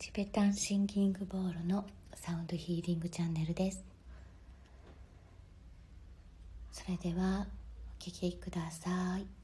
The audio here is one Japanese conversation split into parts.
チベタンシンギングボールのサウンドヒーリングチャンネルです。それではお聴きください。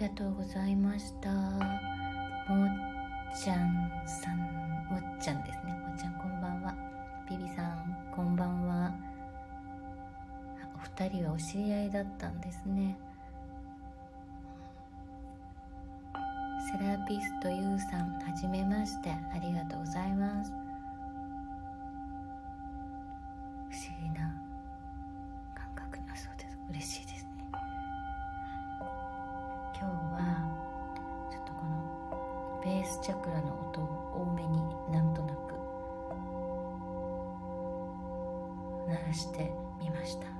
りがとうございました。もっちゃんさんもっちゃんですね。もっちゃんこんばんは。ビビさんこんばんは。お二人はお知り合いだったんですね。セラピストゆうさんはじめまして。ありがとうございます。鳴らしてみました。